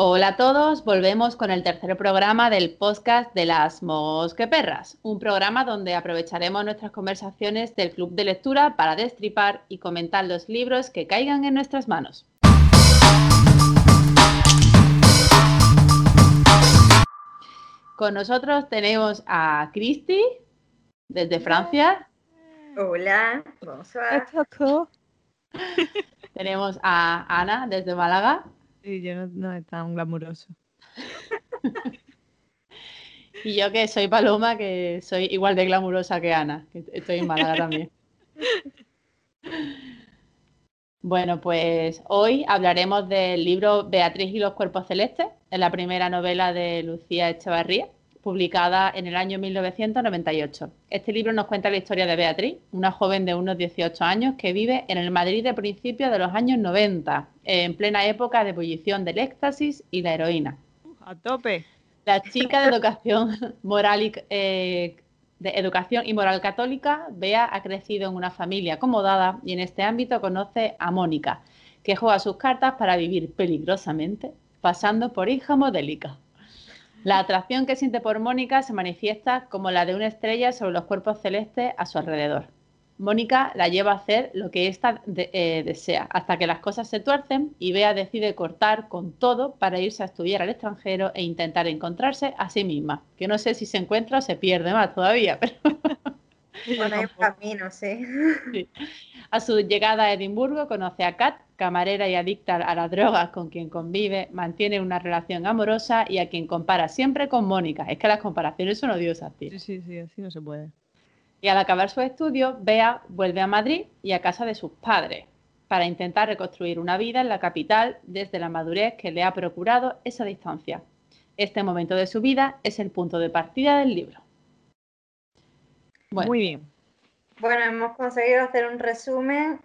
Hola a todos, volvemos con el tercer programa del podcast de las Mosqueperras, un programa donde aprovecharemos nuestras conversaciones del club de lectura para destripar y comentar los libros que caigan en nuestras manos. Con nosotros tenemos a Cristi desde Francia. Hola, bonsoir. Tenemos a Ana desde Málaga. Sí, yo no, no es tan glamuroso. y yo que soy Paloma, que soy igual de glamurosa que Ana, que estoy en Málaga también. Bueno, pues hoy hablaremos del libro Beatriz y los cuerpos celestes, es la primera novela de Lucía Echevarría publicada en el año 1998. Este libro nos cuenta la historia de Beatriz, una joven de unos 18 años que vive en el Madrid de principios de los años 90, en plena época de ebullición del éxtasis y la heroína. A tope. La chica de educación moral y, eh, de educación y moral católica, Bea ha crecido en una familia acomodada y en este ámbito conoce a Mónica, que juega sus cartas para vivir peligrosamente, pasando por hija modélica. La atracción que siente por Mónica se manifiesta como la de una estrella sobre los cuerpos celestes a su alrededor. Mónica la lleva a hacer lo que ésta eh, desea, hasta que las cosas se tuercen y Bea decide cortar con todo para irse a estudiar al extranjero e intentar encontrarse a sí misma. Que no sé si se encuentra o se pierde más todavía, pero... Bueno, hay un camino, sí. A su llegada a Edimburgo conoce a Kat, camarera y adicta a las drogas con quien convive, mantiene una relación amorosa y a quien compara siempre con Mónica. Es que las comparaciones son odiosas, tío. Sí, sí, sí, así no se puede. Y al acabar su estudio, Bea vuelve a Madrid y a casa de sus padres para intentar reconstruir una vida en la capital desde la madurez que le ha procurado esa distancia. Este momento de su vida es el punto de partida del libro. Muy bien. Bueno, hemos conseguido hacer un resumen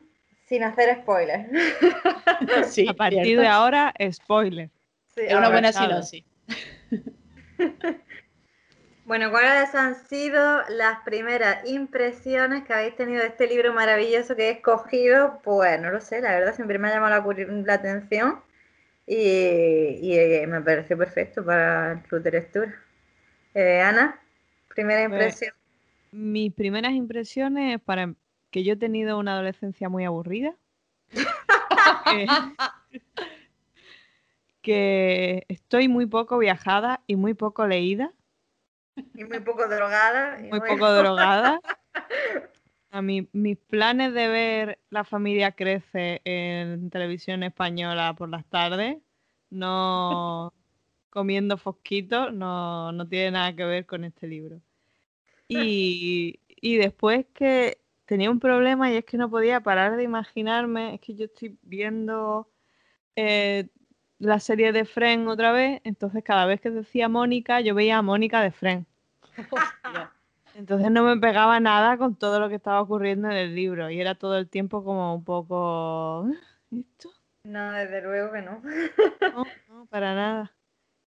sin hacer spoilers. Sí, a partir de ahora, spoiler. es una buena sinopsis. Bueno, ¿cuáles han sido las primeras impresiones que habéis tenido de este libro maravilloso que he escogido? Pues no lo sé, la verdad siempre me ha llamado la, atención y, eh, me pareció perfecto para el club de lectura. Eh, Ana, primera pues, impresión. Mis primeras impresiones para que yo he tenido una adolescencia muy aburrida. que estoy muy poco viajada y muy poco leída y muy poco drogada. muy, poco drogada. A mí, mis planes de ver La familia crece en televisión española por las tardes, no comiendo fosquitos, no, no tiene nada que ver con este libro. Y, y después que tenía un problema y es que no podía parar de imaginarme, es que yo estoy viendo eh, la serie de Fren otra vez, entonces cada vez que decía Mónica, yo veía a Mónica de Fren. Entonces no me pegaba nada con todo lo que estaba ocurriendo en el libro y era todo el tiempo como un poco... ¿Esto? No, desde luego que no. No, no para nada.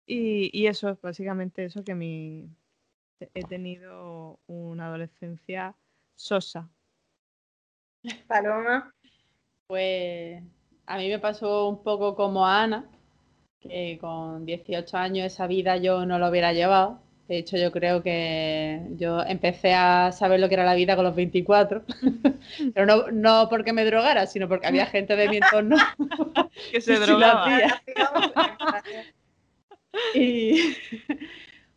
Y, y, eso es básicamente eso que mi... he tenido una adolescencia sosa. Paloma. Pues a mí me pasó un poco como a Ana, que con 18 años esa vida yo no lo hubiera llevado. De hecho, yo creo que yo empecé a saber lo que era la vida con los 24, pero no, no porque me drogara, sino porque había gente de mi entorno que se drogaba. y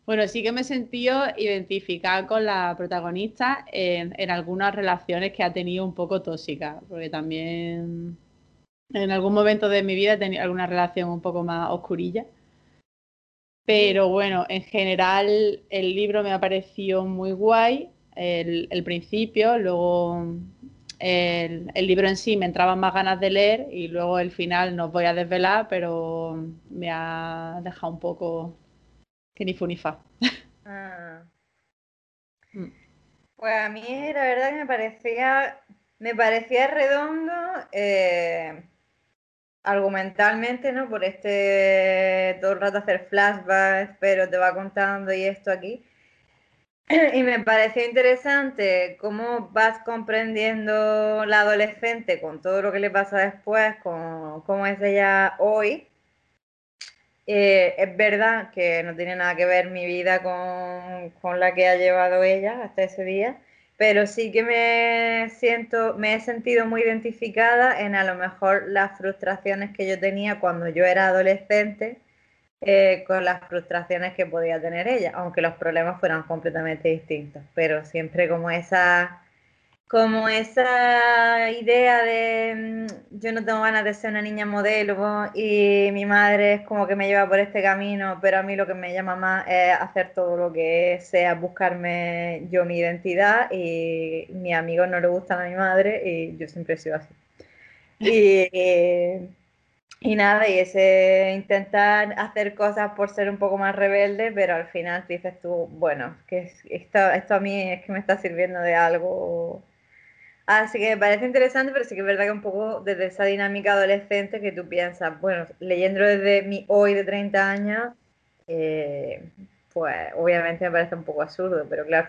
bueno, sí que me he sentido identificada con la protagonista en, algunas relaciones que ha tenido un poco tóxicas, porque también en algún momento de mi vida he tenido alguna relación un poco más oscurilla. Pero bueno, en general el libro me ha parecido muy guay, el, principio, luego el, libro en sí me entraban más ganas de leer y luego el final no os voy a desvelar, pero me ha dejado un poco que ni fu ni fa. Ah. Mm. Pues a mí la verdad que me parecía, me parecía redondo. Eh, argumentalmente, ¿no? Por este todo el rato hacer flashbacks, pero te va contando y esto aquí. Y me pareció interesante cómo vas comprendiendo la adolescente con todo lo que le pasa después, con cómo es ella hoy. Eh, es verdad que no tiene nada que ver mi vida con, con, la que ha llevado ella hasta ese día, pero sí que me siento, me he sentido muy identificada en a lo mejor las frustraciones que yo tenía cuando yo era adolescente eh, con las frustraciones que podía tener ella, aunque los problemas fueran completamente distintos, pero siempre como esa como esa idea de mm, yo no tengo ganas de ser una niña modelo y mi madre es como que me lleva por este camino, pero a mí lo que me llama más es hacer todo lo que sea buscarme yo mi identidad y mis amigos no le gustan a mi madre y yo siempre he sido así. Y, y, nada, y ese intentar hacer cosas por ser un poco más rebelde, pero al final dices tú, bueno, que esto, esto a mí es que me está sirviendo de algo Así que me parece interesante, pero sí que es verdad que un poco desde esa dinámica adolescente que tú piensas, bueno, leyendo desde mi hoy de 30 años, eh, pues obviamente me parece un poco absurdo, pero claro.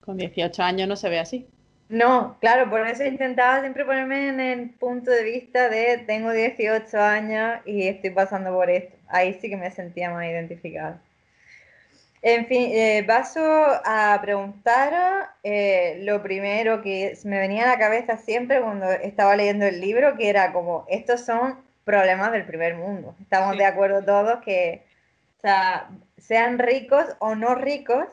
Con 18 años no se ve así. No, claro, por eso intentaba siempre ponerme en el punto de vista de tengo 18 años y estoy pasando por esto. Ahí sí que me sentía más identificada. En fin, eh, paso a preguntaros eh, lo primero que me venía a la cabeza siempre cuando estaba leyendo el libro, que era como, estos son problemas del primer mundo. Estamos de acuerdo todos que, o sea, sean ricos o no ricos,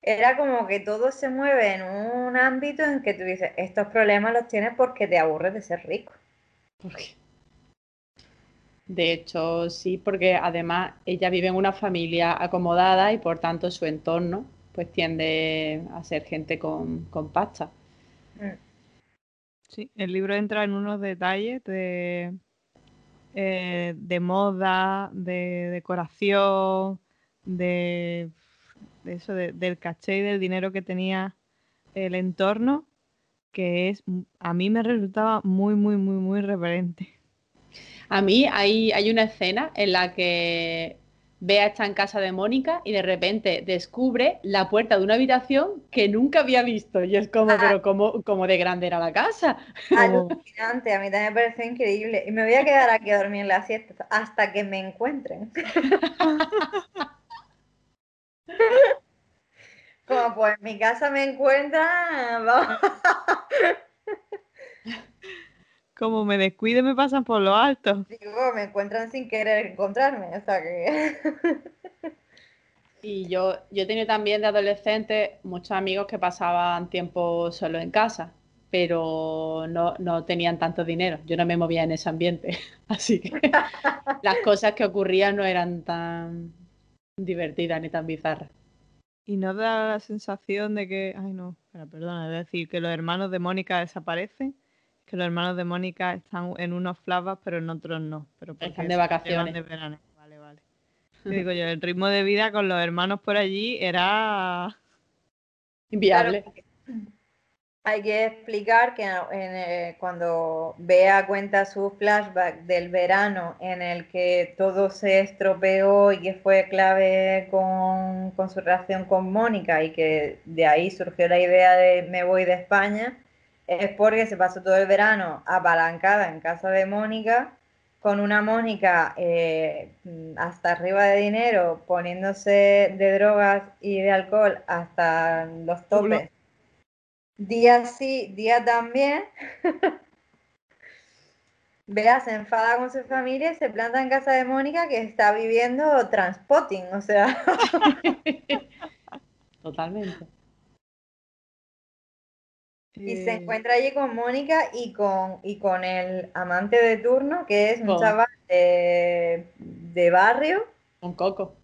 era como que todo se mueve en un ámbito en que tú dices, estos problemas los tienes porque te aburres de ser rico. ¿Por qué? De hecho, sí, porque además ella vive en una familia acomodada y por tanto su entorno pues tiende a ser gente con, pasta. Sí, el libro entra en unos detalles de, eh, de moda, de decoración, de, eso, del caché y del dinero que tenía el entorno, que es a mí me resultaba muy, muy, muy, muy reverente. A mí hay, hay una escena en la que Bea está en casa de Mónica y de repente descubre la puerta de una habitación que nunca había visto. Y es como, pero como, como de grande era la casa. Alucinante, a mí también me parece increíble. Y me voy a quedar aquí a dormir en la siesta hasta que me encuentren. como pues en mi casa me encuentran, vamos. como me descuide me pasan por lo alto. Digo, me encuentran sin querer encontrarme, o sea que... y yo, yo he tenido también de adolescente muchos amigos que pasaban tiempo solo en casa, pero no, no tenían tanto dinero. Yo no me movía en ese ambiente, así que las cosas que ocurrían no eran tan divertidas ni tan bizarras. Y no da la sensación de que, ay no, perdona, es decir, que los hermanos de Mónica desaparecen que los hermanos de Mónica están en unos flashbacks, pero en otros no. Pero están de vacaciones. De Vale, vale. digo yo, el ritmo de vida con los hermanos por allí era inviable. Hay que explicar que eh, cuando Bea cuenta su flashback del verano en el que todo se estropeó y que fue clave con, con su relación con Mónica y que de ahí surgió la idea de me voy de España, es porque se pasó todo el verano apalancada en casa de Mónica, con una Mónica eh, hasta arriba de dinero, poniéndose de drogas y de alcohol hasta los topes. Día sí, día también. Vea, se enfada con su familia y se planta en casa de Mónica que está viviendo transpotting, o sea. Totalmente. Y se encuentra allí con Mónica y con, y con el amante de turno, que es un chaval de, barrio. Con Coco.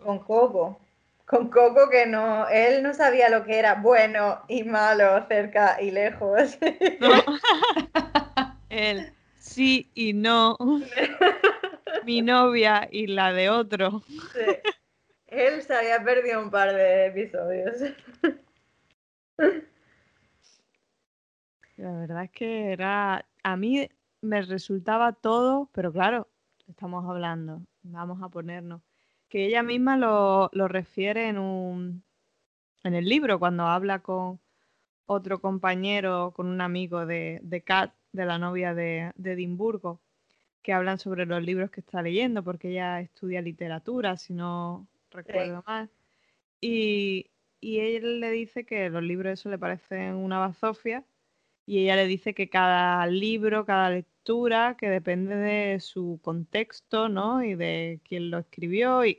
Con Coco. Con Coco que no, él no sabía lo que era bueno y malo cerca y lejos. él sí y no. Mi novia y la de otro. Él se había perdido un par de episodios. La verdad es que era, a mí me resultaba todo, pero claro, estamos hablando, vamos a ponernos, que ella misma lo, refiere en un, en el libro cuando habla con otro compañero, con un amigo de, de Kat, de la novia de, de Edimburgo, que hablan sobre los libros que está leyendo, porque ella estudia literatura, si no recuerdo mal. Y, y él le dice que los libros eso le parecen una bazofia y ella le dice que cada libro, cada lectura, que depende de su contexto, ¿no? Y de quién lo escribió y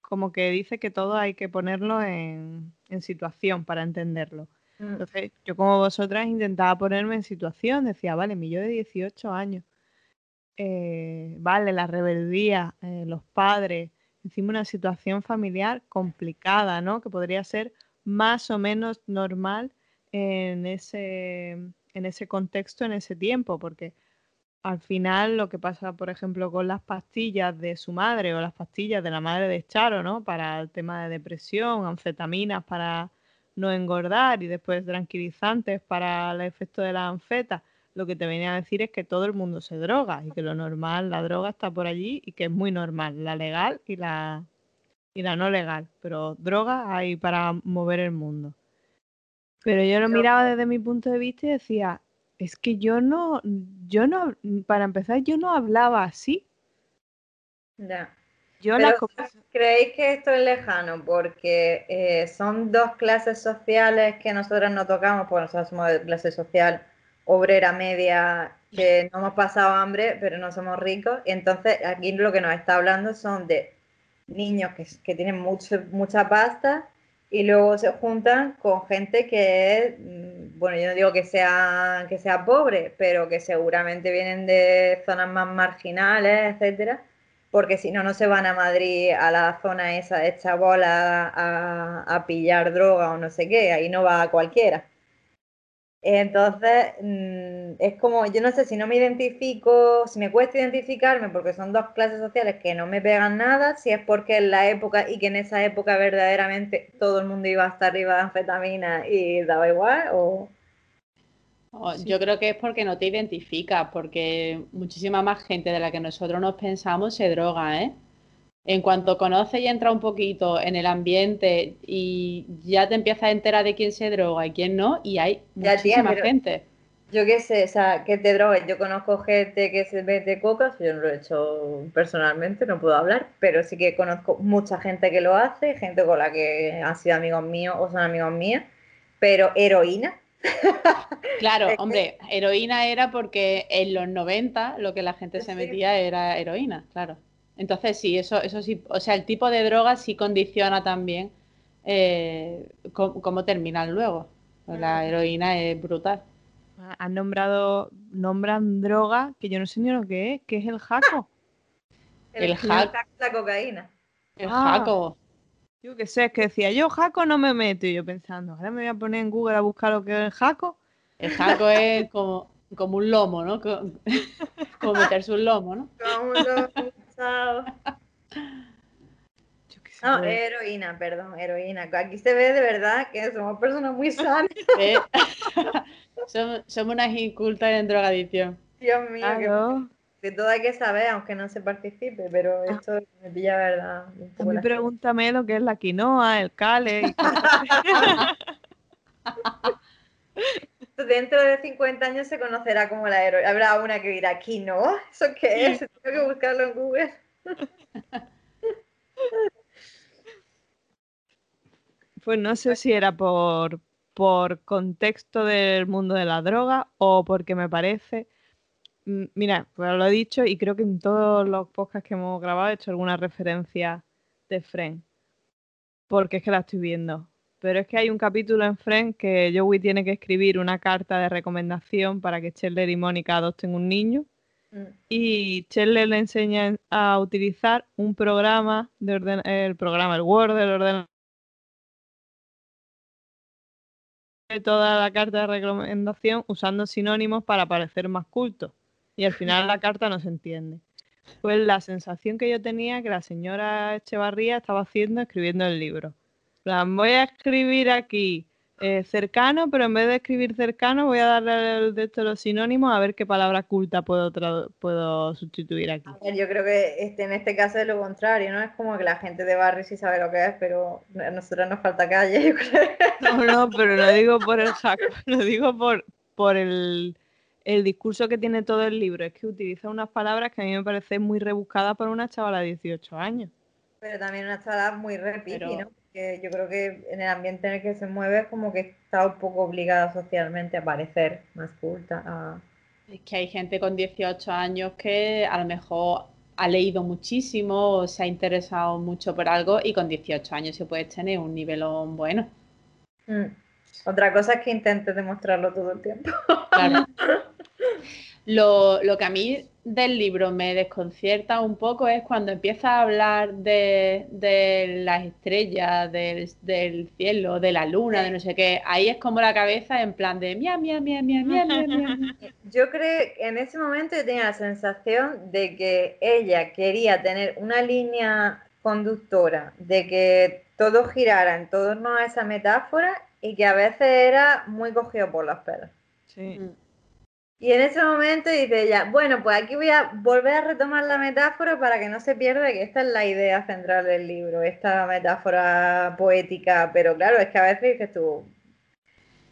como que dice que todo hay que ponerlo en, situación para entenderlo. Mm. Entonces, yo como vosotras intentaba ponerme en situación, decía, vale, mi yo de 18 años, eh, vale, la rebeldía, eh, los padres, encima una situación familiar complicada, ¿no? Que podría ser más o menos normal en ese, en ese contexto, en ese tiempo, porque al final lo que pasa, por ejemplo, con las pastillas de su madre o las pastillas de la madre de Charo, ¿no? Para el tema de depresión, anfetaminas para no engordar y después tranquilizantes para el efecto de la anfeta, lo que te venía a decir es que todo el mundo se droga y que lo normal, la droga está por allí y que es muy normal, la legal y la, y la no legal, pero droga hay para mover el mundo. Pero yo lo miraba desde mi punto de vista y decía, es que yo no, yo no, para empezar, yo no hablaba así. Ya. Yo la... ¿Creéis que esto es lejano? Porque eh, son dos clases sociales que nosotros no tocamos, porque nosotros somos de clase social obrera media que no hemos pasado hambre, pero no somos ricos. Y entonces aquí lo que nos está hablando son de niños que, tienen mucho, mucha pasta y luego se juntan con gente que mm, bueno, yo no digo que sea, que sea pobre, pero que seguramente vienen de zonas más marginales, etcétera, porque si no, no se van a Madrid a la zona esa de bola a, a pillar droga o no sé qué, ahí no va cualquiera. Entonces, mm, es como, yo no sé si no me identifico, si me cuesta identificarme porque son dos clases sociales que no me pegan nada, si es porque en la época y que en esa época verdaderamente todo el mundo iba a estar arriba de anfetamina y daba igual, o... Yo creo que es porque no te identifica, porque muchísima más gente de la que nosotros nos pensamos se droga, ¿eh? En cuanto conoces y entra un poquito en el ambiente y ya te empiezas a enterar de quién se droga y quién no, y hay muchísima gente. Yo qué sé, o sea, que te drogues. Yo conozco gente que se mete coca, yo no lo he hecho personalmente, no puedo hablar, pero sí que conozco mucha gente que lo hace, gente con la que han sido amigos míos o son amigos míos, pero heroína. Claro, hombre, heroína era porque en los 90 lo que la gente se metía era heroína, claro. Entonces sí, eso, eso sí, o sea, el tipo de droga sí condiciona también eh, cómo, terminan luego. La heroína es brutal. Han nombrado, nombran droga que yo no sé ni lo que es, que es el jaco. el, jaco. La cocaína. El jaco. Yo qué sé, es que decía, yo jaco no me meto. Y yo pensando, ahora me voy a poner en Google a buscar lo que es el jaco. El jaco es como, como un lomo, ¿no? Como, meterse un lomo, ¿no? Como un lomo. No, heroína, perdón, heroína. Aquí se ve de verdad que somos personas muy sanas. somos, unas incultas en drogadicción. Dios mío, de todo hay que saber, aunque no se participe, pero ah. esto me pilla verdad. A mí pregúntame lo que es la quinoa, el cale. Dentro de 50 años se conocerá como la heroína. Habrá una que dirá, ¿quinoa? ¿Eso qué es? Tengo que buscarlo en Google. Pues no sé si era por, por contexto del mundo de la droga o porque me parece. Mm, mira, pues lo he dicho y creo que en todos los podcasts que hemos grabado he hecho alguna referencia de Friend. Porque es que la estoy viendo. Pero es que hay un capítulo en Friend que Joey tiene que escribir una carta de recomendación para que Chandler y Mónica adopten un niño. Mm. Y Chandler le enseña a utilizar un programa de orden, el programa, el Word del ordenador toda la carta de recomendación usando sinónimos para parecer más culto. Y al final la carta no se entiende. Pues la sensación que yo tenía que la señora Echevarría estaba haciendo escribiendo el libro. Voy a escribir aquí eh, cercano, pero en vez de escribir cercano voy a darle el de los sinónimos a ver qué palabra culta puedo, puedo sustituir aquí. yo creo que este, en este caso es lo contrario, ¿no? Es como que la gente de barrio sí sabe lo que es, pero a nosotros nos falta calle, No, no, pero lo digo por el hack, lo digo por, por el, el discurso que tiene todo el libro es que utiliza unas palabras que a mí me parecen muy rebuscadas para una chavala de 18 años. Pero también una chavala muy repiti, ¿no? Que yo creo que en el ambiente en el que se mueve es como que está un poco obligada socialmente a parecer más culta. Es que hay gente con 18 años que a lo mejor ha leído muchísimo o se ha interesado mucho por algo y con 18 años se puede tener un nivelón bueno. Mm. Otra cosa es que intentes demostrarlo todo el tiempo. Claro. Lo, que a mí del libro me desconcierta un poco es cuando empieza a hablar de, las estrellas, del, cielo, de la luna, de no sé qué. Ahí es como la cabeza en plan de mia, mia, mia, mia, mia, mia, Yo creo que en ese momento yo tenía la sensación de que ella quería tener una línea conductora, de que todo girara en torno a esa metáfora y que a veces era muy cogido por las pelas. Sí. Mm. Y en ese momento dice ella, bueno, pues aquí voy a volver a retomar la metáfora para que no se pierda que esta es la idea central del libro, esta metáfora poética, pero claro, es que a veces dices tú,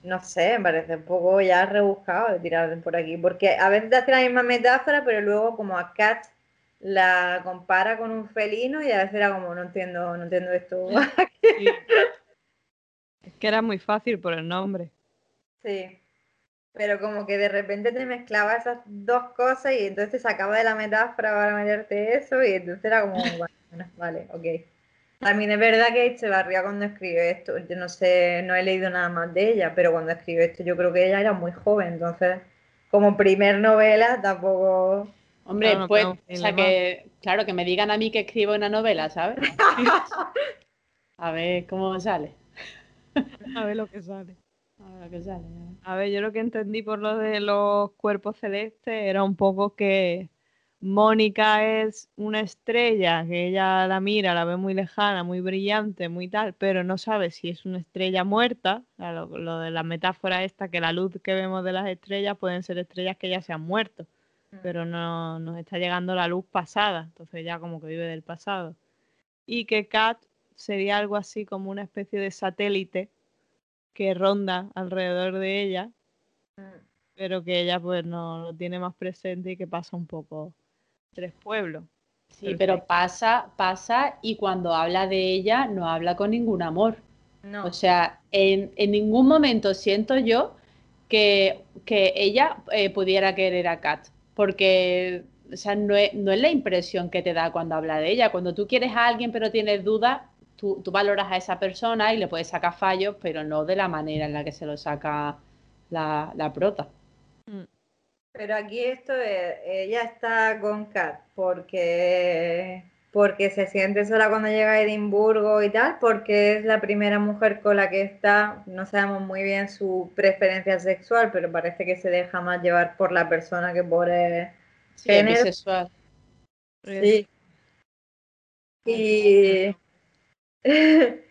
no sé, me parece un poco ya rebuscado de tirar por aquí, porque a veces te hace la misma metáfora, pero luego como a Cat la compara con un felino y a veces era como, no entiendo, no entiendo esto. Es que era muy fácil por el nombre. Sí pero como que de repente te mezclaba esas dos cosas y entonces sacaba de la metáfora para meterte eso y entonces era como, bueno, vale, ok. También es verdad que Echevarría cuando escribió esto, yo no sé, no he leído nada más de ella, pero cuando escribió esto yo creo que ella era muy joven, entonces como primer novela tampoco... Hombre, pues, o sea que, claro, que me digan a mí que escribo una novela, ¿sabes? a ver cómo sale. a ver lo que sale. A ver, yo lo que entendí por lo de los cuerpos celestes era un poco que Mónica es una estrella, que ella la mira, la ve muy lejana, muy brillante, muy tal, pero no sabe si es una estrella muerta, lo, de la metáfora esta, que la luz que vemos de las estrellas pueden ser estrellas que ya se han muerto, mm. pero no nos está llegando la luz pasada, entonces ya como que vive del pasado. Y que Kat sería algo así como una especie de satélite que ronda alrededor de ella, mm. pero que ella pues no lo tiene más presente y que pasa un poco tres pueblos. Sí, pero pasa, pasa y cuando habla de ella no habla con ningún amor. O sea, en, ningún momento siento yo que, ella eh, pudiera querer a Kat, porque o sea, no, es, no es la impresión que te da cuando habla de ella. Cuando tú quieres a alguien pero tienes dudas, tú, valoras a esa persona y le puedes sacar fallos, pero no de la manera en la que se lo saca la, prota. Mm. Pero aquí esto es, ella está con Kat porque, porque se siente sola cuando llega a Edimburgo y tal, porque es la primera mujer con la que está, no sabemos muy bien su preferencia sexual, pero parece que se deja más llevar por la persona que por el sí, Bisexual. Sí. Y,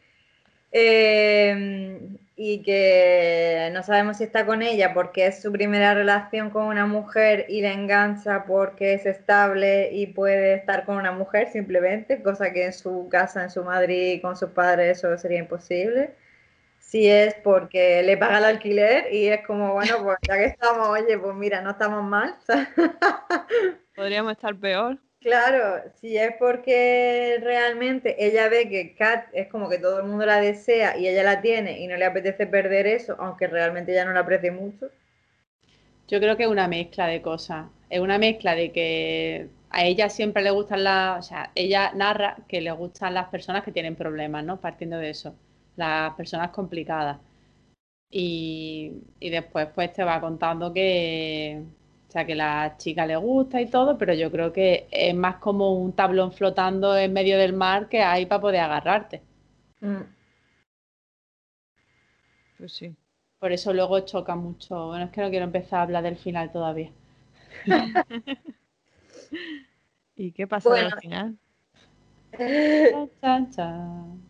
Em, y que no sabemos si está con ella porque es su primera relación con una mujer y venganza porque es estable y puede estar con una mujer simplemente, cosa que en su casa, en su Madrid, con sus padres, eso sería imposible. Si es porque le paga el alquiler y es como, bueno, pues ya que estamos, oye, pues mira, no estamos mal. Podríamos estar peor. Claro, si es porque realmente ella ve que Kat es como que todo el mundo la desea y ella la tiene y no le apetece perder eso, aunque realmente ella no la aprecie mucho. Yo creo que es una mezcla de cosas. Es una mezcla de que a ella siempre le gustan las, o sea, ella narra que le gustan las personas que tienen problemas, ¿no? Partiendo de eso, las personas complicadas. Y, y después pues te va contando que, o sea, que a la chica le gusta y todo, pero yo creo que es más como un tablón flotando en medio del mar que hay para poder agarrarte. Mm. Pues sí. Por eso luego choca mucho. Bueno, es que no quiero empezar a hablar del final todavía. ¿Y qué pasa al final? Chan, chan,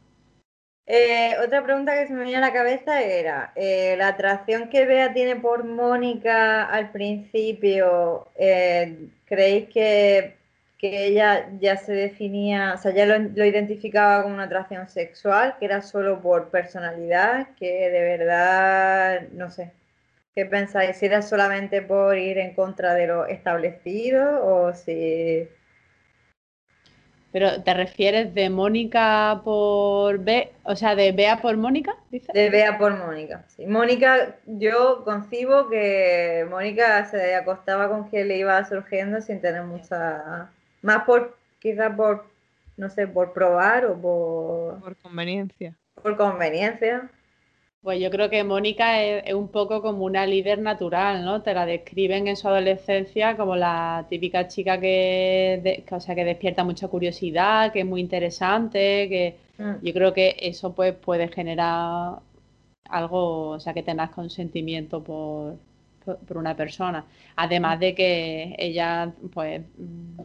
eh, otra pregunta que se me venía a la cabeza era, eh, la atracción que Bea tiene por Mónica al principio, eh, ¿creéis que, ella ya se definía, o sea, ya lo, identificaba como una atracción sexual, que era solo por personalidad, que de verdad, no sé, ¿Qué pensáis? ¿Si era solamente por ir en contra de lo establecido o si... Pero ¿te refieres de Mónica por B, o sea, de Bea por Mónica? De Bea por Mónica. Sí. Mónica, yo concibo que Mónica se acostaba con quien le iba surgiendo sin tener mucha... Más por, quizás por, no sé, por probar o por... Por conveniencia. Por conveniencia. Pues yo creo que Mónica es, un poco como una líder natural, ¿no? Te la describen en su adolescencia como la típica chica que, o sea, que despierta mucha curiosidad, que es muy interesante, que mm. yo creo que eso pues puede generar algo, o sea, que tengas consentimiento por, por, una persona. Además de que ella pues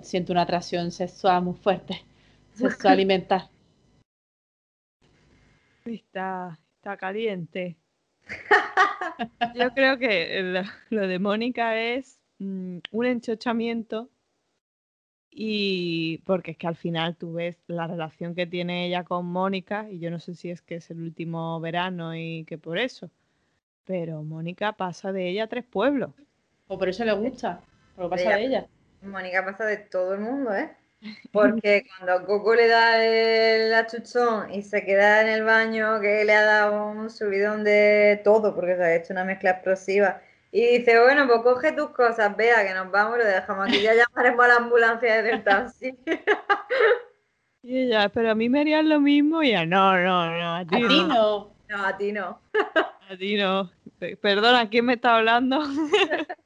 siente una atracción sexual muy fuerte, sexual y mental. Está, está caliente. Yo creo que lo, de Mónica es mm, un enchochamiento y porque es que al final tú ves la relación que tiene ella con Mónica y yo no sé si es que es el último verano y que por eso, pero Mónica pasa de ella a tres pueblos. O por eso le gusta, lo pasa de ella. Mónica pasa de todo el mundo, ¿eh? Porque cuando Coco le da el achuchón y se queda en el baño, que le ha dado un subidón de todo, porque se ha hecho una mezcla explosiva, y dice, bueno, pues coge tus cosas, vea que nos vamos, lo dejamos aquí, ya llamaremos a la ambulancia desde el taxi. Y ella, pero a mí me harían lo mismo, y ella, no, no, no, a ti, no. no. a ti no. A ti no. Perdona, ¿quién me está hablando?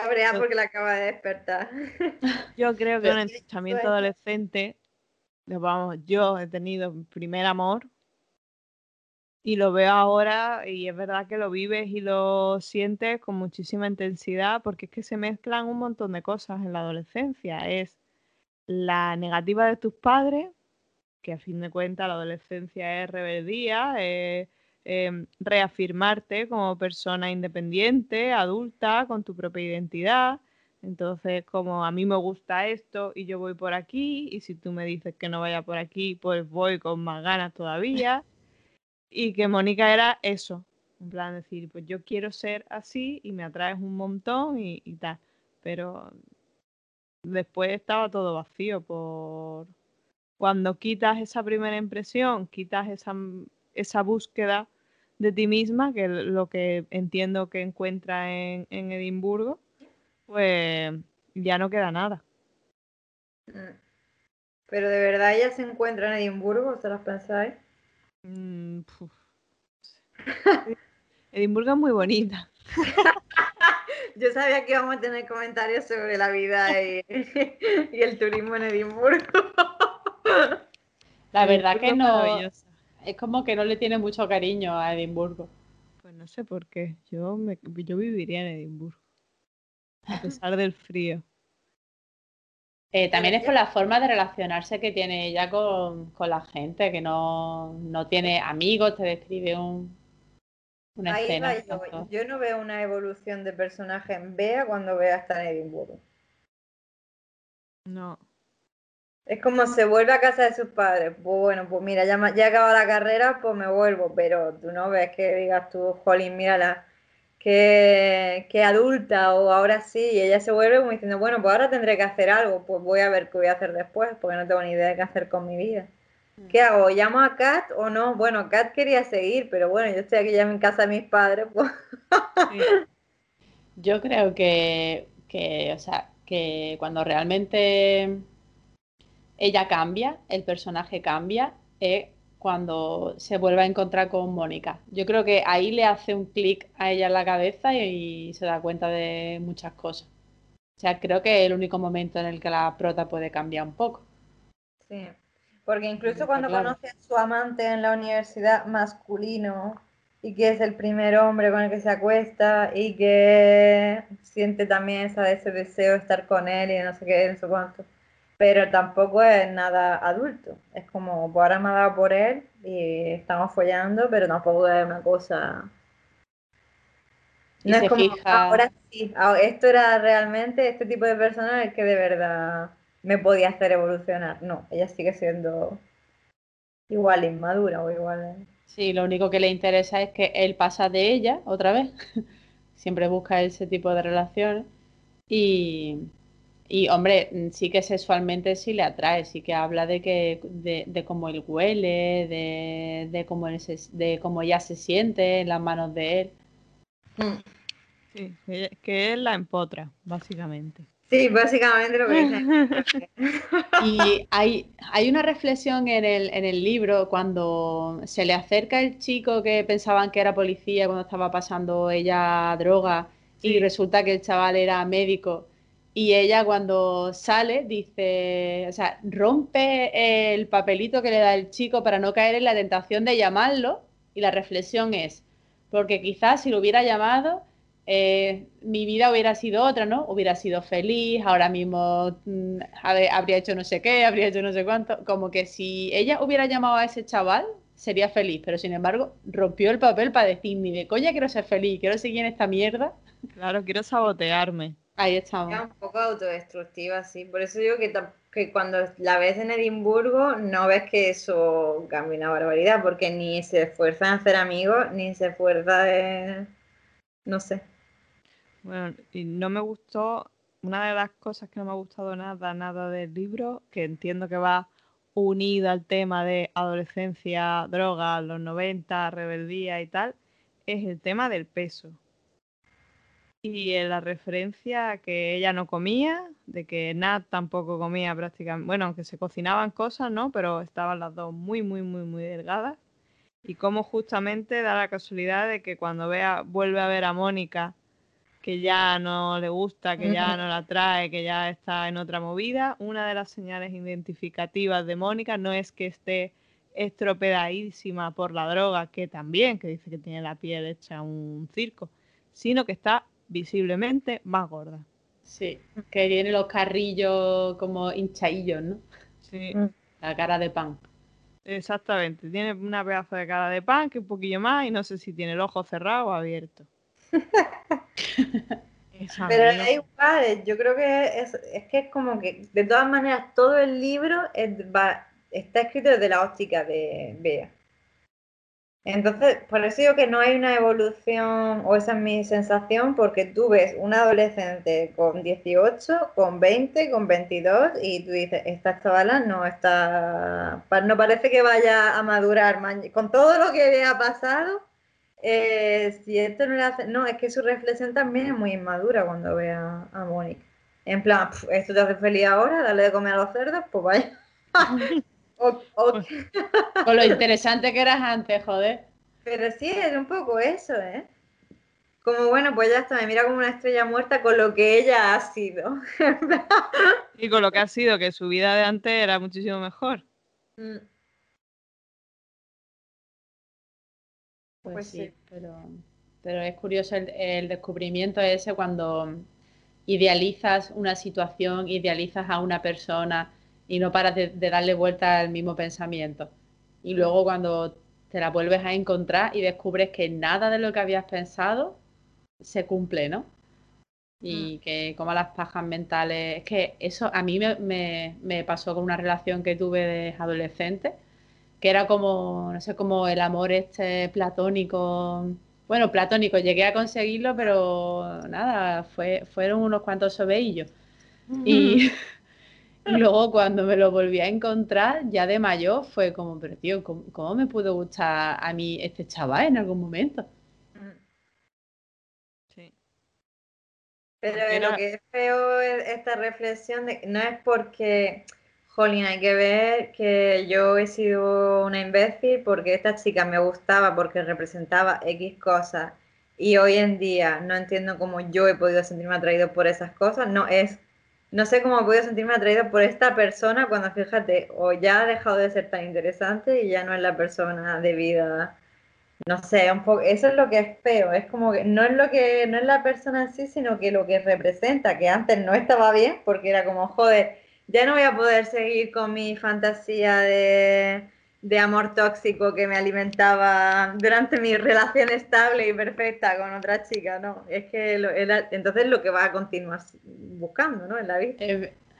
Cabrea porque la acaba de despertar. Yo creo que un enchuchamiento adolescente, vamos, yo he tenido mi primer amor y lo veo ahora y es verdad que lo vives y lo sientes con muchísima intensidad porque es que se mezclan un montón de cosas en la adolescencia. Es la negativa de tus padres, que a fin de cuentas la adolescencia es rebeldía, es Em, reafirmarte como persona independiente, adulta, con tu propia identidad. Entonces, como a mí me gusta esto y yo voy por aquí, y si tú me dices que no vaya por aquí, pues voy con más ganas todavía. Y que Mónica era eso, en plan decir, pues yo quiero ser así y me atraes un montón y, tal. Pero después estaba todo vacío por cuando quitas esa primera impresión, quitas esa, esa búsqueda de ti misma, que es lo que entiendo que encuentra en, Edimburgo, pues ya no queda nada. Mm. Pero de verdad ella se encuentra en Edimburgo, ¿se las pensáis? Mm, Edimburgo es muy bonita. Yo sabía que íbamos a tener comentarios sobre la vida y, y el turismo en Edimburgo. La verdad que no, es como que no le tiene mucho cariño a Edimburgo. Pues no sé por qué. Yo, me, yo viviría en Edimburgo. A pesar del frío. Eh, también es por la forma de relacionarse que tiene ella con, la gente, que no, tiene amigos, te describe un, una escena. yo. yo. no veo una evolución de personaje en Bea cuando Bea está en Edimburgo. No. Es como se vuelve a casa de sus padres. Pues bueno, pues mira, ya, ya acaba la carrera, pues me vuelvo. Pero tú no ves que digas tú, Jolín, mírala, que, que adulta o ahora sí. Y ella se vuelve como diciendo, bueno, pues ahora tendré que hacer algo. Pues voy a ver qué voy a hacer después, porque no tengo ni idea de qué hacer con mi vida. Mm. ¿Qué hago? ¿Llamo a Kat o no? Bueno, Kat quería seguir, pero bueno, yo estoy aquí ya en casa de mis padres. Pues. Yo creo que, que, o sea, que cuando realmente ella cambia, el personaje cambia, es cuando se vuelve a encontrar con Mónica. Yo creo que ahí le hace un clic a ella en la cabeza y, se da cuenta de muchas cosas. O sea, creo que es el único momento en el que la prota puede cambiar un poco. Sí, porque incluso cuando conoce a su amante en la universidad masculino y que es el primer hombre con el que se acuesta y que siente también ese deseo de estar con él y no sé qué, no sé cuánto pero tampoco es nada adulto. Es como, pues ahora me ha dado por él y estamos follando, pero tampoco es una cosa... No es como, ahora sí, esto era realmente este tipo de persona el que de verdad me podía hacer evolucionar. No, ella sigue siendo igual inmadura o igual... Sí, lo único que le interesa es que él pasa de ella otra vez. Siempre busca ese tipo de relaciones. Y, y, hombre, sí que sexualmente sí le atrae, sí que habla de que de, cómo él huele, de, de, cómo de cómo ella se siente en las manos de él. Mm. Sí, que él la empotra, básicamente. Sí, básicamente lo que dice. y hay, hay una reflexión en el, en el libro cuando se le acerca el chico que pensaban que era policía cuando estaba pasando ella droga y resulta que el chaval era médico. Y ella cuando sale dice, o sea, rompe el papelito que le da el chico para no caer en la tentación de llamarlo. Y la reflexión es, porque quizás si lo hubiera llamado, eh, mi vida hubiera sido otra, ¿no? Hubiera sido feliz, ahora mismo mm, habría hecho no sé qué, habría hecho no sé cuánto. Como que si ella hubiera llamado a ese chaval, sería feliz, pero sin embargo rompió el papel para decir, ni de coña quiero ser feliz, quiero seguir en esta mierda. Claro, quiero sabotearme. Ahí estamos. Es un poco autodestructiva, sí. Por eso digo que, que cuando la ves en Edimburgo no ves que eso cambia una barbaridad, porque ni se esfuerza en hacer amigos, ni se esfuerza en... no sé. Bueno, y no me gustó, una de las cosas que no me ha gustado nada, nada del libro, que entiendo que va unida al tema de adolescencia, droga, los 90, rebeldía y tal, es el tema del peso. Y en la referencia a que ella no comía, de que Nat tampoco comía prácticamente, bueno, aunque se cocinaban cosas, ¿no? Pero estaban las dos muy, muy, muy, muy delgadas. Y cómo justamente da la casualidad de que cuando vea, vuelve a ver a Mónica que ya no le gusta, que ya no la trae, que ya está en otra movida. Una de las señales identificativas de Mónica no es que esté estropeadísima por la droga, que también, que dice que tiene la piel hecha un circo, sino que está visiblemente más gorda. Sí, que tiene los carrillos como hinchadillos, ¿no? Sí. La cara de pan. Exactamente, tiene una pedazo de cara de pan que un poquillo más y no sé si tiene el ojo cerrado o abierto. Pero hay igual, yo creo que es, es, que es como que, de todas maneras, todo el libro está escrito desde la óptica de Bea. Entonces, por eso digo que no hay una evolución, o esa es mi sensación, porque tú ves un adolescente con 18, con 20, con 22, y tú dices, esta chavala no está, no parece que vaya a madurar, con todo lo que ha pasado, eh, si esto no le hace. No, es que su reflexión también es muy inmadura cuando ve a, Mónica. En plan, esto te hace feliz ahora, dale de comer a los cerdos, pues vaya. Con lo interesante que eras antes, joder. Pero sí, es un poco eso, ¿eh? Como bueno, pues ya está, me mira como una estrella muerta con lo que ella ha sido. y con lo que ha sido, que su vida de antes era muchísimo mejor. Mm. Pues, pues sí, Pero, pero es curioso el, descubrimiento ese cuando idealizas una situación, idealizas a una persona y no paras de, darle vuelta al mismo pensamiento. Y luego cuando te la vuelves a encontrar y descubres que nada de lo que habías pensado se cumple, ¿no? Y mm. que como las pajas mentales, es que eso a mí me, me pasó con una relación que tuve de adolescente que era como, no sé, como el amor este platónico. Bueno, platónico, llegué a conseguirlo, pero nada, fue, fueron unos cuantos sobeillos. Y, luego cuando me lo volví a encontrar, ya de mayor, fue como, pero tío, ¿cómo, me pudo gustar a mí este chaval en algún momento? Sí. Pero lo que es feo esta reflexión de, no es porque Jolín, hay que ver que yo he sido una imbécil porque esta chica me gustaba porque representaba X cosas y hoy en día no entiendo cómo yo he podido sentirme atraído por esas cosas. No es, no sé cómo he podido sentirme atraído por esta persona cuando fíjate, o ya ha dejado de ser tan interesante y ya no es la persona de vida. No sé, un poco, eso es lo que es feo, es como que no es lo que, no es la persona en sí, sino que lo que representa, que antes no estaba bien, porque era como, joder, ya no voy a poder seguir con mi fantasía de, amor tóxico que me alimentaba durante mi relación estable y perfecta con otra chica, ¿no? Es que entonces lo que va a continuar buscando, ¿no? En la vida.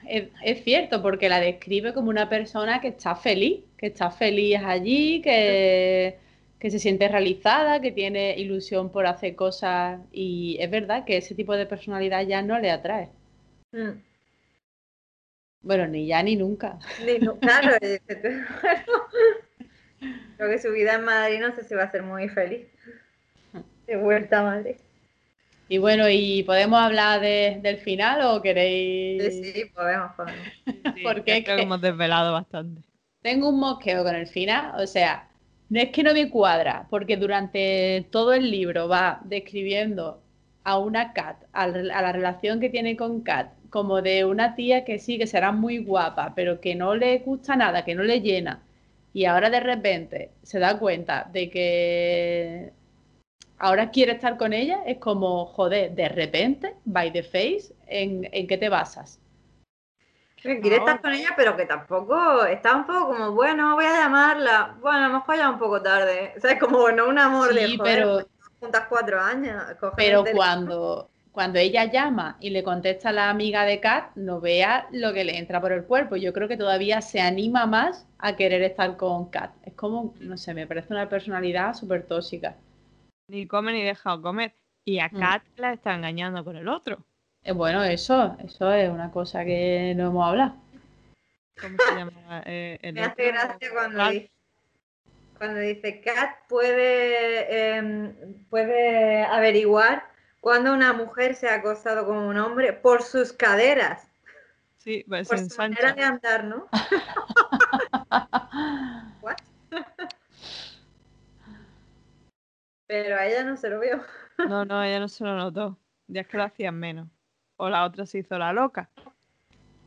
Es, cierto, porque la describe como una persona que está feliz, que está feliz allí, que, que se siente realizada, que tiene ilusión por hacer cosas y es verdad que ese tipo de personalidad ya no le atrae. Mm. Bueno, ni ya ni nunca. Ni claro, creo que su vida en Madrid no sé si va a ser muy feliz. De vuelta a Madrid. Y bueno, ¿y podemos hablar del final o queréis...? Sí, sí, podemos, podemos. Porque creo que hemos desvelado bastante. Tengo un mosqueo con el final, o sea, no es que no me cuadra, porque durante todo el libro va describiendo a una Kat, a la relación que tiene con Kat, como de una tía que sí, que será muy guapa, pero que no le gusta nada, que no le llena. Y ahora de repente se da cuenta de que ahora quiere estar con ella, es como, joder, de repente, by the face, ¿en, en qué te basas? quiere estar con ella, pero que tampoco está un poco como, bueno, voy a llamarla. Bueno, a lo mejor ya un poco tarde. O sea, es como, bueno, un amor de joder, pero, juntas cuatro años. Pero cuando, cuando ella llama y le contesta a la amiga de Kat, no vea lo que le entra por el cuerpo. Yo creo que todavía se anima más a querer estar con Kat. Es como, no sé, me parece una personalidad súper tóxica ni come ni deja comer. Y a mm. Kat la está engañando con el otro. Eh, bueno, eso, eso es una cosa que no hemos hablado. ¿Cómo se llama? Eh, Me hace gracia cuando dice, cuando dice Kat puede, em, puede averiguar cuando una mujer se ha acostado con un hombre por sus caderas. Sí, pues por su manera de andar, ¿no? Pero a ella no se lo vio. No, no, ella no se lo notó. Ya es que lo hacían menos. O la otra se hizo la loca.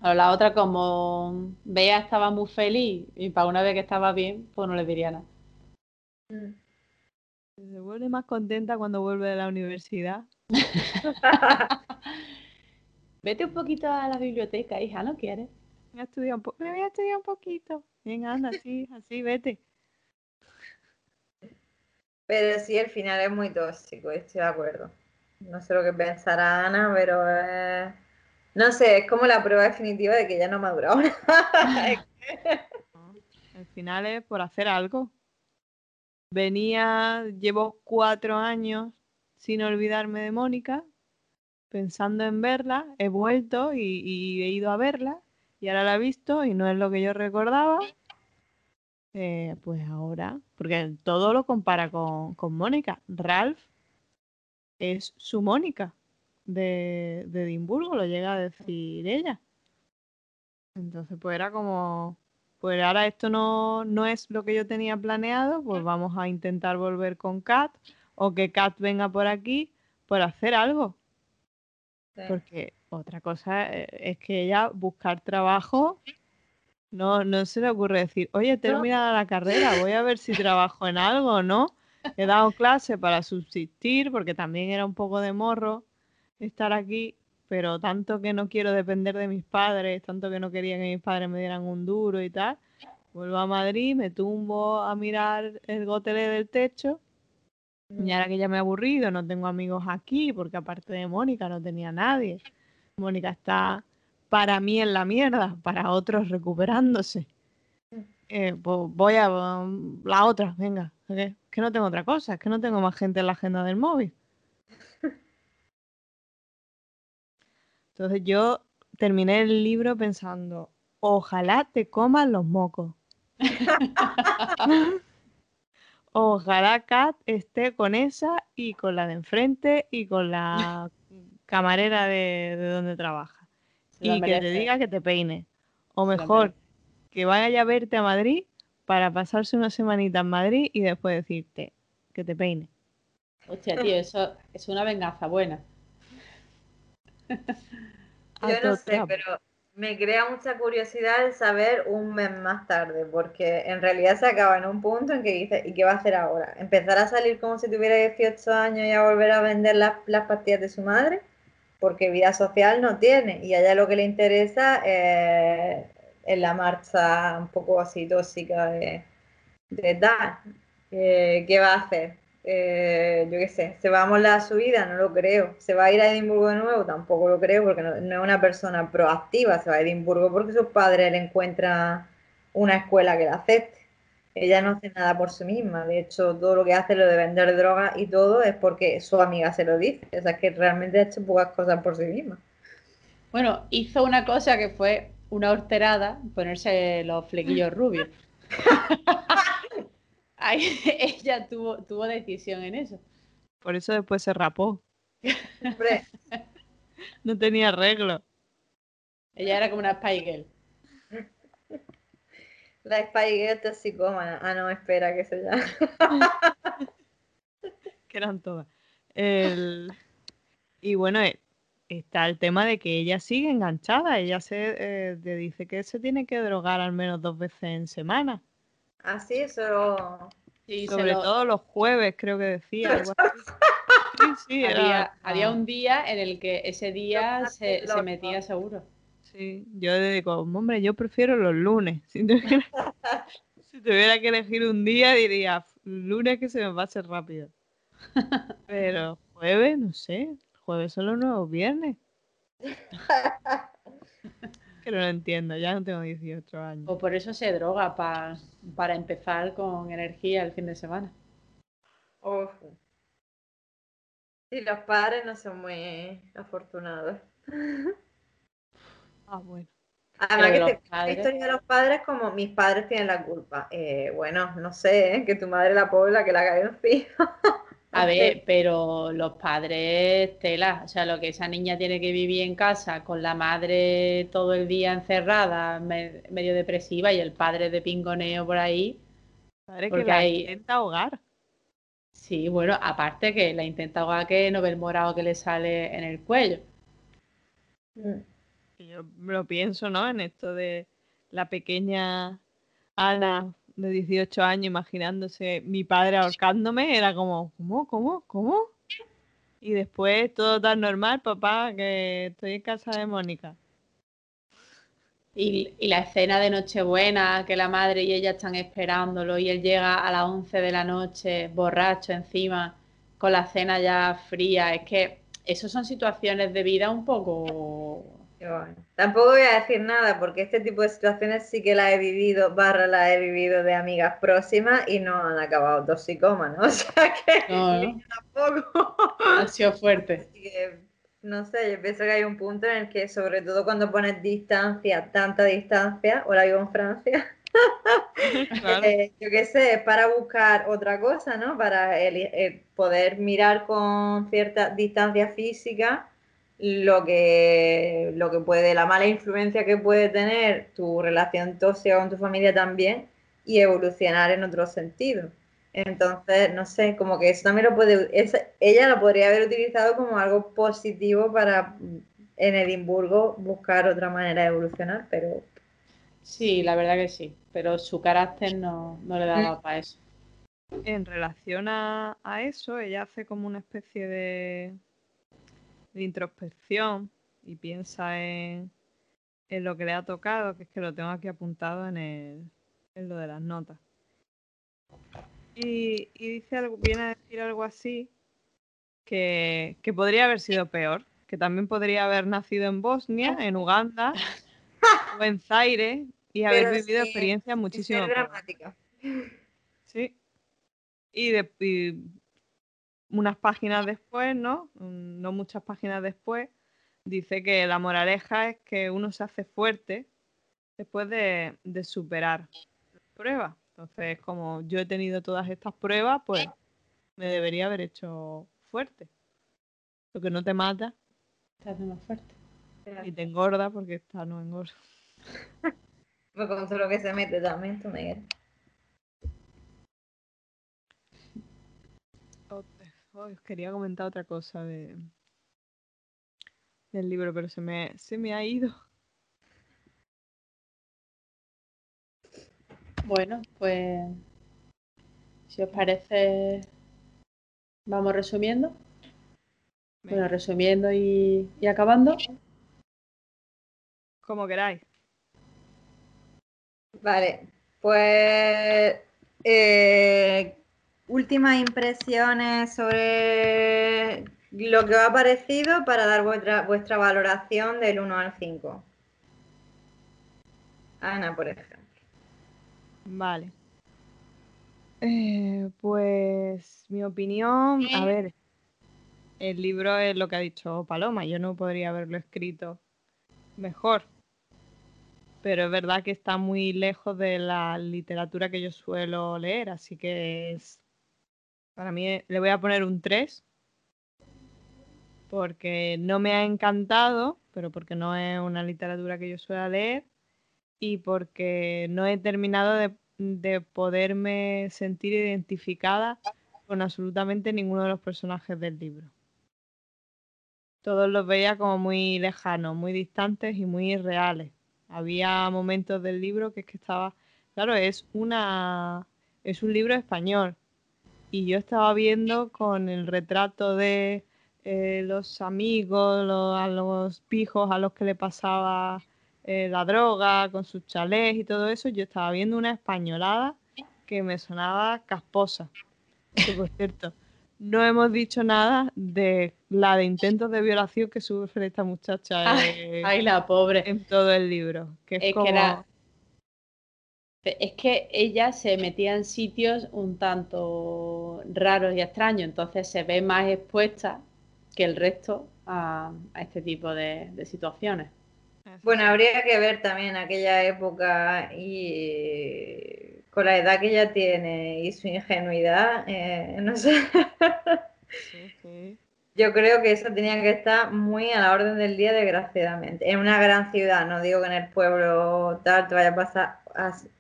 O la otra, como Bea estaba muy feliz y para una vez que estaba bien, pues no le diría nada. Mm. Se vuelve más contenta cuando vuelve de la universidad. Vete un poquito a la biblioteca, hija, ¿no quieres? Me voy a Me voy a estudiar un poquito. Venga, anda, así, así, vete. Pero sí, el final es muy tóxico, estoy de acuerdo. No sé lo que pensará Ana, pero no sé, es como la prueba definitiva de que ya no madura ahora. el final es por hacer algo. Venía, llevo cuatro años sin olvidarme de Mónica, pensando en verla, he vuelto y he ido a verla y ahora la he visto y no es lo que yo recordaba eh, pues ahora, porque todo lo compara con, Mónica. Ralph es su Mónica de, Edimburgo, lo llega a decir ella. Entonces, pues era como, pues ahora esto no, no es lo que yo tenía planeado, pues vamos a intentar volver con Kat o que Kat venga por aquí por hacer algo. Porque otra cosa eh, es que ella buscar trabajo no, no se le ocurre decir, oye, he terminado la carrera, voy a ver si trabajo en algo, ¿no? He dado clase para subsistir, porque también era un poco de morro estar aquí, pero tanto que no quiero depender de mis padres, tanto que no quería que mis padres me dieran un duro y tal. Vuelvo a Madrid, me tumbo a mirar el gotelé del techo. Y ahora que ya me he aburrido, no tengo amigos aquí, porque aparte de Mónica no tenía nadie. Mónica está para mí en la mierda, para otros recuperándose. Mm. Eh, pues voy a um, la otra, venga, que no tengo otra cosa, es que no tengo más gente en la agenda del móvil. Entonces yo terminé el libro pensando, ojalá te coman los mocos. ojalá Kat esté con esa y con la de enfrente y con la camarera de donde trabaja y que te diga que te peine. O mejor, que vaya a verte a Madrid para pasarse una semanita en Madrid y después decirte que te peine. Hostia, tío, eso es una venganza buena. Yo no sé, pero me crea mucha curiosidad el saber un mes más tarde, porque en realidad se acaba en un punto en que dice, ¿y qué va a hacer ahora? ¿Empezar a salir como si tuviera 18 años y a volver a vender las, las pastillas de su madre? porque vida social no tiene y a ella lo que le interesa es la marcha un poco así tóxica de, de dar. Eh, ¿Qué va a hacer? Eh, yo qué sé, ¿se va a molar su vida? No lo creo. ¿Se va a ir a Edimburgo de nuevo? Tampoco lo creo porque no, es una persona proactiva. Se va a Edimburgo porque sus padres le encuentran una escuela que la acepte. Ella no hace nada por sí misma. De hecho, todo lo que hace, lo de vender droga y todo, es porque su amiga se lo dice. O sea, que realmente ha hecho pocas cosas por sí misma. Bueno, hizo una cosa que fue una horterada, ponerse los flequillos rubios. Ahí, ella tuvo, tuvo decisión en eso. Por eso después se rapó. No tenía arreglo. Ella era como una Spy Girl. la Spy Girl es psicómana. Ah, no, espera, que se llama. que eran todas. El- Y bueno, eh, está el tema de que ella sigue enganchada. Ella se eh, le dice que se tiene que drogar al menos dos veces en semana. Así, eso. Sí, se Sobre lo- todo los jueves, creo que decía. algo así. Sí, sí, era- había, había un día en el que ese día se, se metía seguro. Sí, yo digo, hombre, yo prefiero los lunes. Si tuviera, si tuviera que elegir un día, diría lunes que se me va a hacer rápido. Pero jueves, no sé. Jueves son los nuevos viernes. Que no lo entiendo, ya no tengo 18 años. O por eso se droga pa- para empezar con energía el fin de semana. Uf. Sí, los padres no son muy afortunados. Ah, bueno. Además Pero que la padres- historia de los padres como mis padres tienen la culpa. Eh, bueno, no sé, ¿eh? que tu madre la pobre la que la cayó encima. A ver, pero los padres, tela, o sea, lo que esa niña tiene que vivir en casa con la madre todo el día encerrada, me- medio depresiva, y el padre de pingoneo por ahí. Padre que la hay- intenta ahogar. Sí, bueno, aparte que la intenta ahogar que no ve el morado que le sale en el cuello. Mm. Yo lo pienso, ¿no? En esto de la pequeña Ana de 18 años imaginándose mi padre ahorcándome, era como, ¿cómo? ¿Cómo? ¿Cómo? Y después todo tan normal, papá, que estoy en casa de Mónica. Y, y la escena de Nochebuena, que la madre y ella están esperándolo y él llega a las 11 de la noche, borracho encima, con la cena ya fría. Es que eso son situaciones de vida un poco... Bueno, tampoco voy a decir nada porque este tipo de situaciones sí que las he vivido, barra las he vivido de amigas próximas y no han acabado toxicómanos. O sea que No, ¿no? tampoco. Ha sido fuerte. Así que, no sé, yo pienso que hay un punto en el que, sobre todo cuando pones distancia, tanta distancia, ahora vivo en Francia, Claro. eh, yo qué sé, es para buscar otra cosa, ¿no? Para eli- eh, poder mirar con cierta distancia física lo que, lo que puede, la mala influencia que puede tener tu relación tóxica con tu familia también y evolucionar en otro sentido. Entonces, no sé, como que eso también lo puede, esa- ella lo podría haber utilizado como algo positivo para mm, en Edimburgo buscar otra manera de evolucionar, pero Sí, la verdad que sí. Pero su carácter no, no le daba para eso. En relación a, a eso, ella hace como una especie de, de introspección y piensa en, en lo que le ha tocado, que es que lo tengo aquí apuntado en, el, en lo de las notas. Y, y dice algo, viene a decir algo así, que, que podría haber sido peor, que también podría haber nacido en Bosnia, en Uganda o en Zaire y haber Pero vivido sí, experiencias muchísimo ser peores. dramática. Sí. Y, de- y unas páginas después, ¿no? Mm, No muchas páginas después, dice que la moraleja es que uno se hace fuerte después de, de superar pruebas. Entonces, como yo he tenido todas estas pruebas, pues me debería haber hecho fuerte. Lo que no te mata Te hace más fuerte. y te engorda porque esta no engorda. Me con todo lo que se mete también, tú Miguel. Otra- oh, os quería comentar otra cosa de, del libro, pero se me, se me ha ido. Bueno, pues si os parece, vamos resumiendo. Bueno, resumiendo y, y acabando. como queráis. Vale, pues eh, últimas impresiones sobre lo que os ha parecido para dar vuestra, vuestra valoración del 1 al 5. Ana, por ejemplo. Vale. Eh, pues mi opinión, a ver, el libro es lo que ha dicho Paloma, yo no podría haberlo escrito mejor, pero es verdad que está muy lejos de la literatura que yo suelo leer, así que es, para mí le voy a poner un 3, porque no me ha encantado, pero porque no es una literatura que yo suelo leer y porque no he terminado de, de poderme sentir identificada con absolutamente ninguno de los personajes del libro. Todos los veía como muy lejanos, muy distantes y muy irreales. Había momentos del libro que es que estaba, claro, es una es un libro español y yo estaba viendo con el retrato de eh, los amigos, a los pijos a los que le pasaba eh, la droga, con sus chalés y todo eso, yo estaba viendo una españolada que me sonaba casposa. por cierto, no hemos dicho nada de la de intentos de violación que sufre esta muchacha ay, la pobre. en todo el libro. Que es, como... es que ella se metía en sitios un tanto raros y extraños, entonces se ve más expuesta que el resto a, este tipo de situaciones. Bueno, habría que ver también aquella época y con la edad que ella tiene y su ingenuidad, eh, no sé. Yo creo que eso tenía que estar muy a la orden del día, desgraciadamente. En una gran ciudad, no digo que en el pueblo tal te vaya a pasar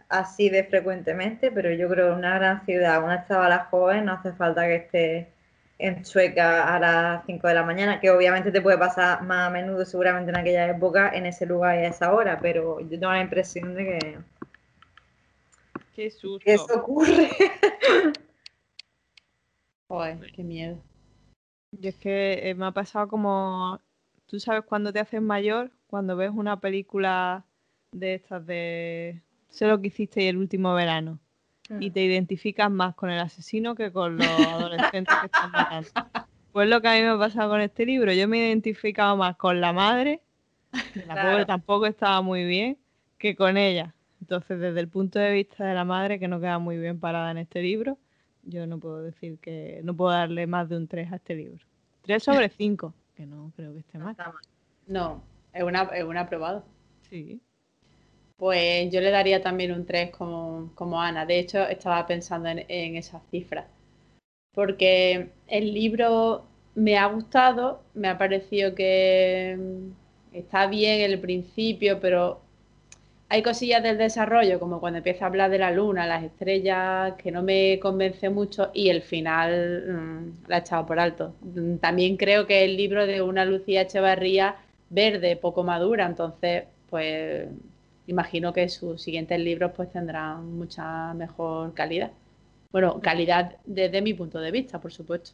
así de frecuentemente, pero yo creo que una gran ciudad, una chavala joven, no hace falta que esté en Chueca a las 5 de la mañana, que obviamente te puede pasar más a menudo seguramente en aquella época, en ese lugar y a esa hora, pero yo tengo la impresión de que... Qué susto. Que eso ocurre. Joder, qué miedo. Y es que eh, me ha pasado como... Tú sabes cuando te haces mayor, cuando ves una película de estas de... Sé lo que hiciste el último verano y te identificas más con el asesino que con los adolescentes que están matando. Pues lo que a mí me ha pasado con este libro, yo me he identificado más con la madre, que la pobre tampoco estaba muy bien, que con ella. Entonces, desde el punto de vista de la madre, que no queda muy bien parada en este libro, yo no puedo decir que no puedo darle más de un 3 a este libro. 3 sobre 5, que no creo que esté mal. No, es una, es un aprobado. Sí. Pues yo le daría también un 3 como, Ana. De hecho, estaba pensando en, en esas cifras. Porque el libro me ha gustado, me ha parecido que está bien el principio, pero hay cosillas del desarrollo, como cuando empieza a hablar de la luna, las estrellas, que no me convence mucho y el final mm, la he echado por alto. También creo que el libro de una Lucía Echevarría verde, poco madura, entonces pues imagino que sus siguientes libros pues tendrán mucha mejor calidad. Bueno, calidad desde mi punto de vista, por supuesto.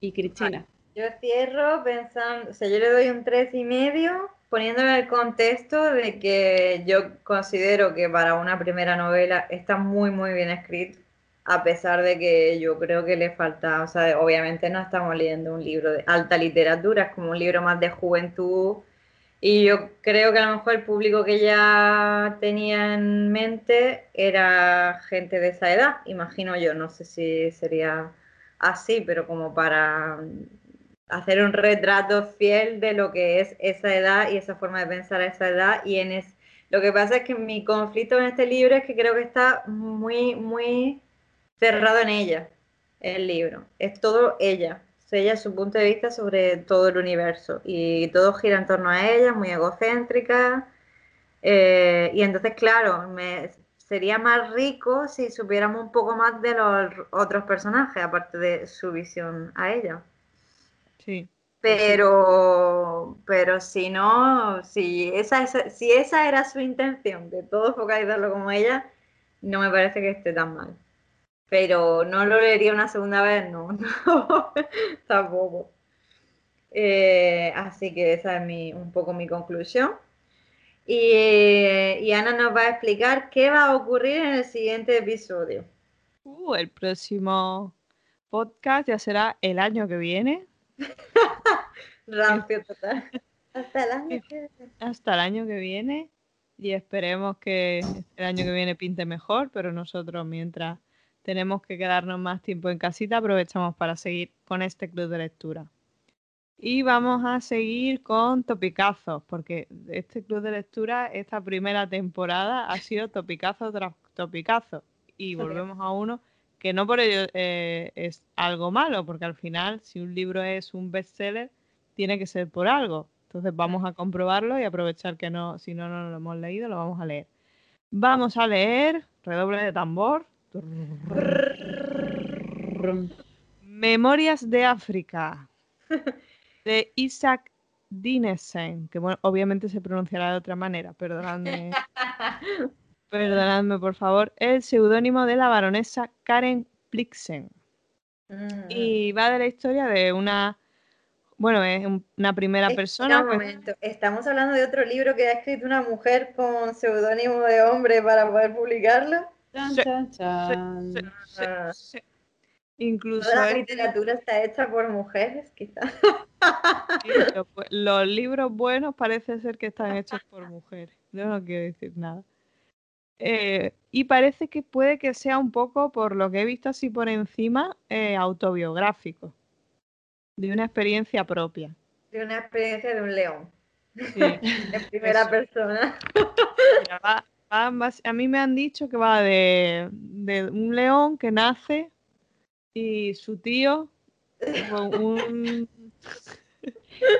Y Cristina. Yo cierro pensando, o sea, yo le doy un tres y medio, poniéndole el contexto de que yo considero que para una primera novela está muy, muy bien escrito, a pesar de que yo creo que le falta, o sea, obviamente no estamos leyendo un libro de alta literatura, es como un libro más de juventud, y yo creo que a lo mejor el público que ella tenía en mente era gente de esa edad, imagino yo, no sé si sería así, pero como para hacer un retrato fiel de lo que es esa edad y esa forma de pensar a esa edad. Y en es, lo que pasa es que mi conflicto en este libro es que creo que está muy, muy cerrado en ella, el libro. Es todo ella ella su punto de vista sobre todo el universo y todo gira en torno a ella, muy egocéntrica. Eh, y entonces, claro, me, sería más rico si supiéramos un poco más de los otros personajes, aparte de su visión a ella. Sí. Pero, pero si no, si esa, si esa era su intención, de todo focalizarlo como ella, no me parece que esté tan mal pero no lo leería una segunda vez, no, tampoco. Eh, así que esa es mi, un poco mi conclusión. Y, Ana nos va a explicar qué va a ocurrir en el siguiente episodio. Uh, el próximo podcast ya será el año que viene. Rampio total. Hasta el año que viene. Hasta el año que viene. y esperemos que el año que viene pinte mejor, pero nosotros mientras tenemos que quedarnos más tiempo en casita, aprovechamos para seguir con este club de lectura. Y vamos a seguir con topicazos, porque este club de lectura, esta primera temporada ha sido topicazo tras topicazo. Y volvemos a uno que no por ello eh, es algo malo, porque al final, si un libro es un bestseller, tiene que ser por algo. Entonces vamos a comprobarlo y aprovechar que no, si no, no lo hemos leído, lo vamos a leer. Vamos a leer, redoble de tambor. Memorias de África, de Isaac Dinesen, que bueno, obviamente se pronunciará de otra manera, perdonadme. perdonadme, por favor. El seudónimo de la baronesa Karen Plixen. Mm. Y va de la historia de una bueno, es una primera persona. Un momento. Estamos hablando de otro libro que ha escrito una mujer con seudónimo de hombre para poder publicarlo. Incluso Toda la literatura está hecha por mujeres, quizás. los libros buenos parece ser que están hechos por mujeres. Yo no quiero decir nada. Eh, y parece que puede que sea un poco, por lo que he visto así por encima, eh, autobiográfico. De una experiencia propia. De una experiencia de un león. Sí, en primera persona. A mí me han dicho que va de, un león que nace y su tío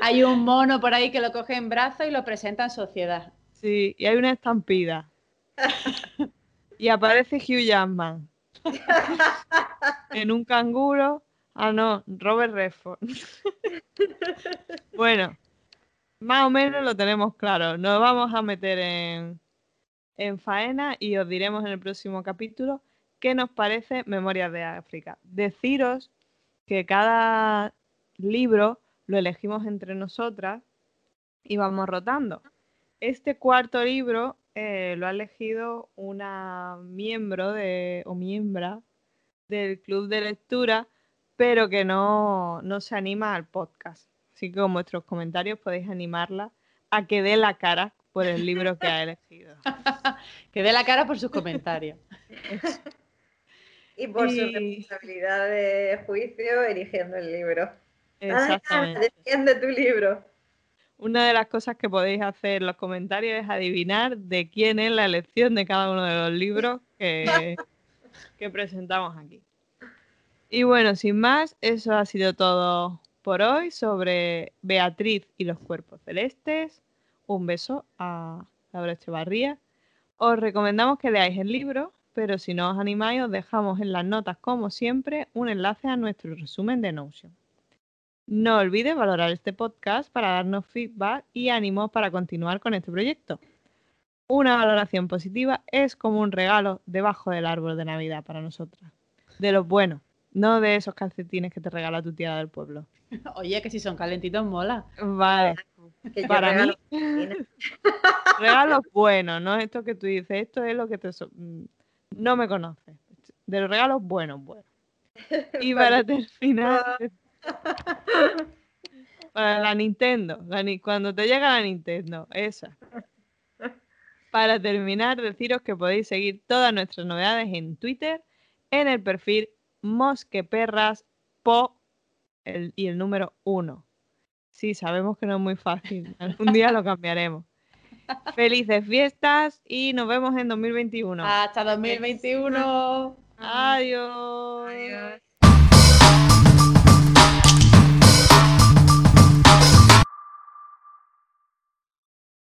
Hay un mono por ahí que lo coge en brazos y lo presenta en sociedad. Sí, y hay una estampida. y aparece Hugh Jackman. en un canguro Ah, no, Robert Redford. bueno, más o menos lo tenemos claro. Nos vamos a meter en, en faena y os diremos en el próximo capítulo qué nos parece Memorias de África. Deciros que cada libro lo elegimos entre nosotras y vamos rotando. Este cuarto libro eh, lo ha elegido una miembro de, o miembra del club de lectura pero que no, se anima al podcast. Así que con vuestros comentarios podéis animarla a que dé la cara por el libro que ha elegido. que dé la cara por sus comentarios. y por su responsabilidad de juicio eligiendo el libro. Exactamente. defiende tu libro. Una de las cosas que podéis hacer en los comentarios es adivinar de quién es la elección de cada uno de los libros que, que presentamos aquí. Y bueno, sin más, eso ha sido todo por hoy sobre Beatriz y los cuerpos celestes. Un beso a Laura Echevarría. Os recomendamos que leáis el libro, pero si no os animáis, os dejamos en las notas, como siempre, un enlace a nuestro resumen de Notion. No olvides valorar este podcast para darnos feedback y ánimos para continuar con este proyecto. Una valoración positiva es como un regalo debajo del árbol de Navidad para nosotras. De los buenos. No de esos calcetines que te regala tu tía del pueblo. Oye, que si son calentitos mola. Vale. Para mí, regalos buenos, no esto que tú dices, esto es lo que te... Mm, no me conoces. De los regalos buenos, buenos. Y para terminar... para la Nintendo, cuando te llega la Nintendo, esa. Para terminar, deciros que podéis seguir todas nuestras novedades en Twitter, en el perfil Mosqueperras Po y el número uno. Sí, sabemos que no es muy fácil. Algún día lo cambiaremos. Felices fiestas y nos vemos en 2021. Hasta 2021. Adiós. Adiós.